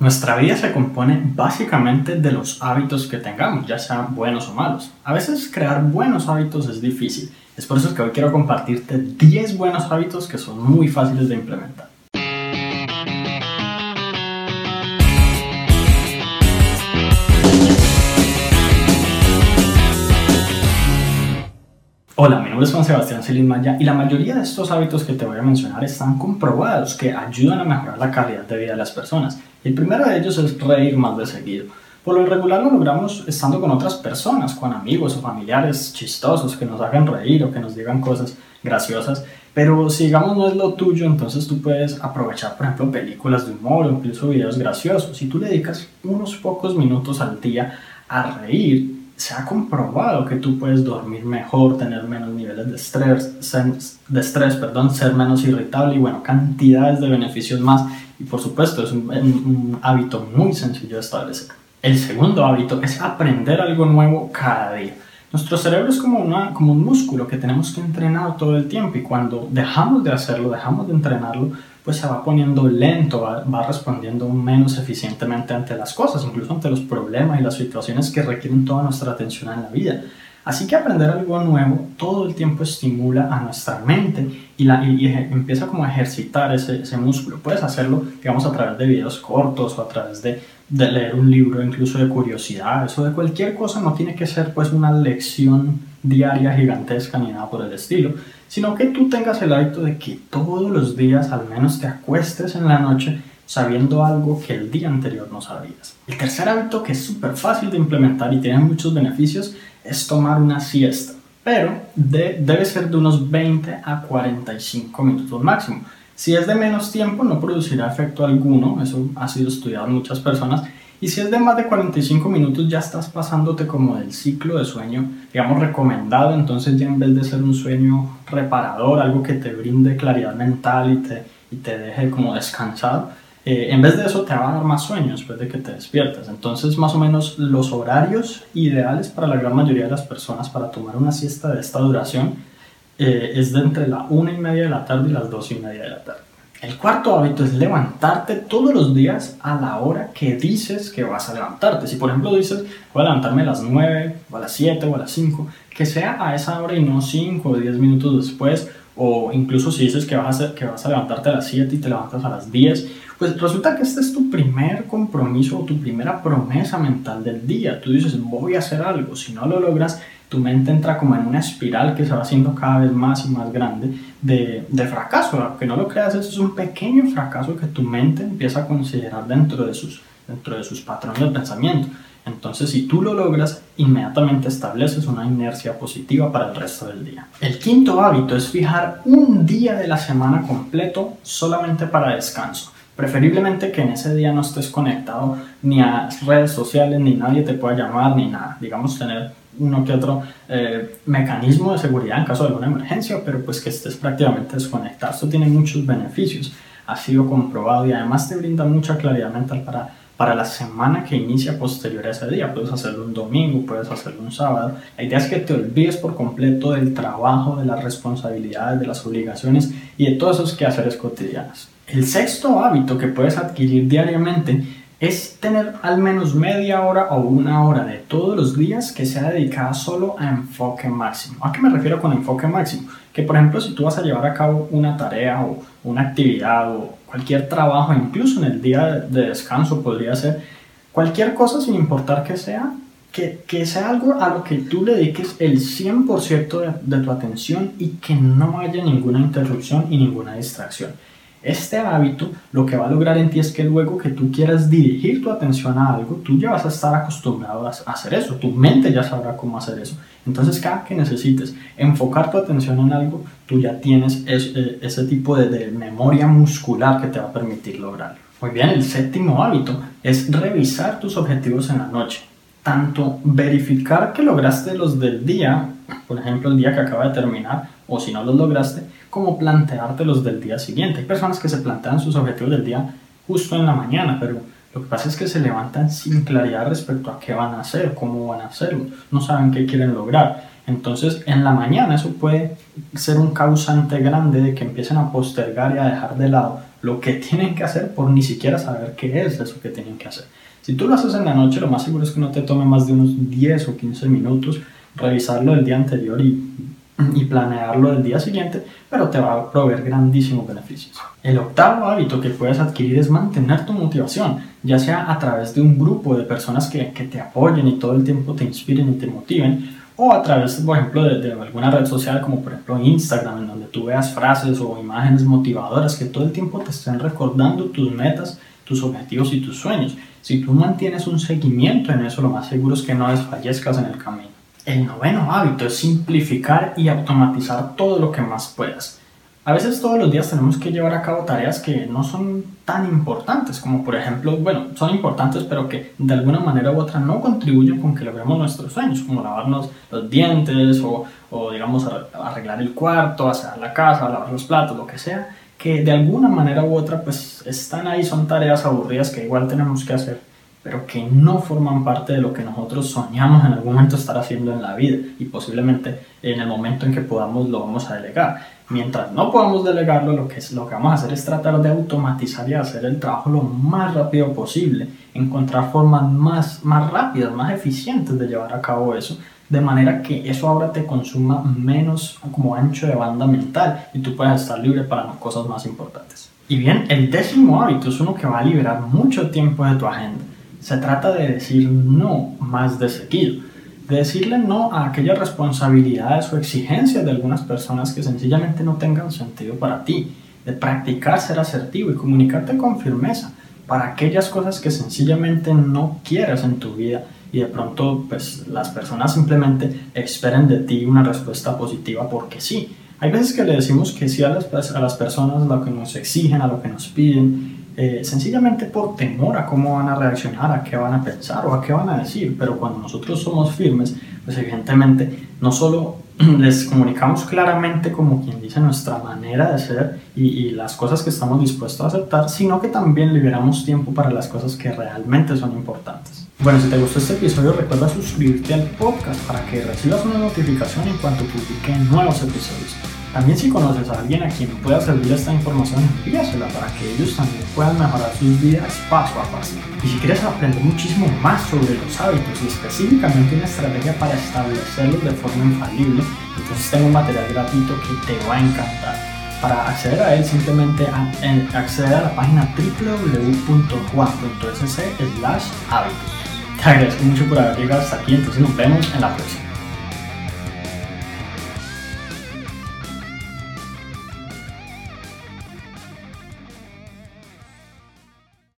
Nuestra vida se compone básicamente de los hábitos que tengamos, ya sean buenos o malos. A veces crear buenos hábitos es difícil. Es por eso que hoy quiero compartirte 10 buenos hábitos que son muy fáciles de implementar. Hola, mi nombre es Juan Sebastián Celis Maya y la mayoría de estos hábitos que te voy a mencionar están comprobados que ayudan a mejorar la calidad de vida de las personas. El primero de ellos es reír más de seguido. Por lo regular lo logramos estando con otras personas, con amigos o familiares chistosos que nos hagan reír o que nos digan cosas graciosas. Pero si digamos no es lo tuyo, entonces tú puedes aprovechar, por ejemplo, películas de humor o incluso videos graciosos. Si tú le dedicas unos pocos minutos al día a reír, se ha comprobado que tú puedes dormir mejor, tener menos niveles de estrés, de ser menos irritable y bueno, cantidades de beneficios más y por supuesto es un, hábito muy sencillo de establecer. El segundo hábito es aprender algo nuevo cada día. Nuestro cerebro es como, una, como un músculo que tenemos que entrenar todo el tiempo y cuando dejamos de hacerlo, dejamos de entrenarlo, pues se va poniendo lento, va, va, respondiendo menos eficientemente ante las cosas, incluso ante los problemas y las situaciones que requieren toda nuestra atención en la vida. Así que aprender algo nuevo todo el tiempo estimula a nuestra mente y, la, y, empieza como a ejercitar ese, ese, músculo. Puedes hacerlo, digamos, a través de videos cortos o a través de, de, leer un libro, incluso de curiosidades o de cualquier cosa. No tiene que ser pues una lección diaria gigantesca ni nada por el estilo, sino que tú tengas el hábito de que todos los días al menos te acuestes en la noche sabiendo algo que el día anterior no sabías. El tercer hábito que es súper fácil de implementar y tiene muchos beneficios es tomar una siesta, pero debe ser de unos 20 a 45 minutos máximo. Si es de menos tiempo no producirá efecto alguno, eso ha sido estudiado en muchas personas, y si es de más de 45 minutos ya estás pasándote como del ciclo de sueño, digamos, recomendado, entonces ya en vez de ser un sueño reparador, algo que te brinde claridad mental y te, y te deje como descansado, eh, en vez de eso te va a dar más sueño después de que te despiertas. Entonces, más o menos los horarios ideales para la gran mayoría de las personas para tomar una siesta de esta duración eh, es de entre la una y media de la tarde y las dos y media de la tarde. El cuarto hábito es levantarte todos los días a la hora que dices que vas a levantarte. Si por ejemplo dices voy a levantarme a las 9 o a las 7 o a las 5, que sea a esa hora y no 5 o 10 minutos después o incluso si dices que vas, a que vas a levantarte a las 7 y te levantas a las 10, pues resulta que este es tu primer compromiso o tu primera promesa mental del día. Tú dices, voy a hacer algo. Si no lo logras, tu mente entra como en una espiral que se va haciendo cada vez más y más grande de, de fracaso. Aunque no lo creas, eso es un pequeño fracaso que tu mente empieza a considerar dentro de sus, dentro de sus patrones de pensamiento. Entonces, si tú lo logras, inmediatamente estableces una inercia positiva para el resto del día. El quinto hábito es fijar un día de la semana completo solamente para descanso. Preferiblemente que en ese día no estés conectado ni a redes sociales, ni nadie te pueda llamar, ni nada. Digamos, tener uno que otro eh, mecanismo de seguridad en caso de alguna emergencia, pero pues que estés prácticamente desconectado. Esto tiene muchos beneficios, ha sido comprobado y además te brinda mucha claridad mental para para la semana que inicia posterior a ese día. Puedes hacerlo un domingo, puedes hacerlo un sábado. La idea es que te olvides por completo del trabajo, de las responsabilidades, de las obligaciones y de todos esos quehaceres cotidianos. El sexto hábito que puedes adquirir diariamente es tener al menos media hora o una hora de todos los días que sea dedicada solo a enfoque máximo. ¿A qué me refiero con enfoque máximo? Que por ejemplo si tú vas a llevar a cabo una tarea o una actividad o cualquier trabajo, incluso en el día de descanso podría ser cualquier cosa sin importar que sea, que, que sea algo a lo que tú le dediques el 100% de, de tu atención y que no haya ninguna interrupción y ninguna distracción. Este hábito lo que va a lograr en ti es que luego que tú quieras dirigir tu atención a algo, tú ya vas a estar acostumbrado a hacer eso, tu mente ya sabrá cómo hacer eso. Entonces cada que necesites enfocar tu atención en algo, tú ya tienes eh, ese tipo de, de memoria muscular que te va a permitir lograrlo. Muy bien, el séptimo hábito es revisar tus objetivos en la noche. Tanto verificar que lograste los del día, por ejemplo el día que acaba de terminar, o si no los lograste, como plantearte los del día siguiente. Hay personas que se plantean sus objetivos del día justo en la mañana, pero lo que pasa es que se levantan sin claridad respecto a qué van a hacer, cómo van a hacerlo, no saben qué quieren lograr. Entonces, en la mañana eso puede ser un causante grande de que empiecen a postergar y a dejar de lado lo que tienen que hacer por ni siquiera saber qué es eso que tienen que hacer. Si tú lo haces en la noche, lo más seguro es que no te tome más de unos 10 o 15 minutos revisarlo el día anterior y, y planearlo el día siguiente, pero te va a proveer grandísimos beneficios. El octavo hábito que puedes adquirir es mantener tu motivación, ya sea a través de un grupo de personas que, que te apoyen y todo el tiempo te inspiren y te motiven, o a través, por ejemplo, de, alguna red social como por ejemplo Instagram, en donde tú veas frases o imágenes motivadoras que todo el tiempo te estén recordando tus metas, tus objetivos y tus sueños. Si tú mantienes un seguimiento en eso, lo más seguro es que no desfallezcas en el camino. El noveno hábito es simplificar y automatizar todo lo que más puedas. A veces todos los días tenemos que llevar a cabo tareas que no son tan importantes, como por ejemplo, bueno, son importantes pero que de alguna manera u otra no contribuyen con que logremos nuestros sueños, como lavarnos los dientes o, o digamos arreglar el cuarto, hacer la casa, lavar los platos, lo que sea, que de alguna manera u otra pues están ahí, son tareas aburridas que igual tenemos que hacer pero que no forman parte de lo que nosotros soñamos en algún momento estar haciendo en la vida y posiblemente en el momento en que podamos lo vamos a delegar. Mientras no podamos delegarlo, lo que, es, lo que vamos a hacer es tratar de automatizar y hacer el trabajo lo más rápido posible, encontrar formas más, más rápidas, más eficientes de llevar a cabo eso, de manera que eso ahora te consuma menos como ancho de banda mental y tú puedas estar libre para cosas más importantes. Y bien, el décimo hábito es uno que va a liberar mucho tiempo de tu agenda se trata de decir no más de seguido, de decirle no a aquellas responsabilidades o exigencias de algunas personas que sencillamente no tengan sentido para ti, de practicar ser asertivo y comunicarte con firmeza para aquellas cosas que sencillamente no quieres en tu vida y de pronto pues las personas simplemente esperen de ti una respuesta positiva porque sí. Hay veces que le decimos que sí a las, a las personas, lo que nos exigen, a lo que nos piden, eh, sencillamente por temor a cómo van a reaccionar, a qué van a pensar o a qué van a decir. Pero cuando nosotros somos firmes, pues evidentemente no solo les comunicamos claramente como quien dice nuestra manera de ser y, las cosas que estamos dispuestos a aceptar, sino que también liberamos tiempo para las cosas que realmente son importantes. Bueno, si te gustó este episodio, recuerda suscribirte al podcast para que recibas una notificación en cuanto publique nuevos episodios. También si conoces a alguien a quien pueda servir esta información, envíasela para que ellos también puedan mejorar sus vidas paso a paso. Y si quieres aprender muchísimo más sobre los hábitos y específicamente una estrategia para establecerlos de forma infalible, entonces tengo un material gratuito que te va a encantar. Para acceder a él simplemente accede a la página www.juan.sc hábitos. Te agradezco mucho por haber llegado hasta aquí, entonces nos vemos en la próxima.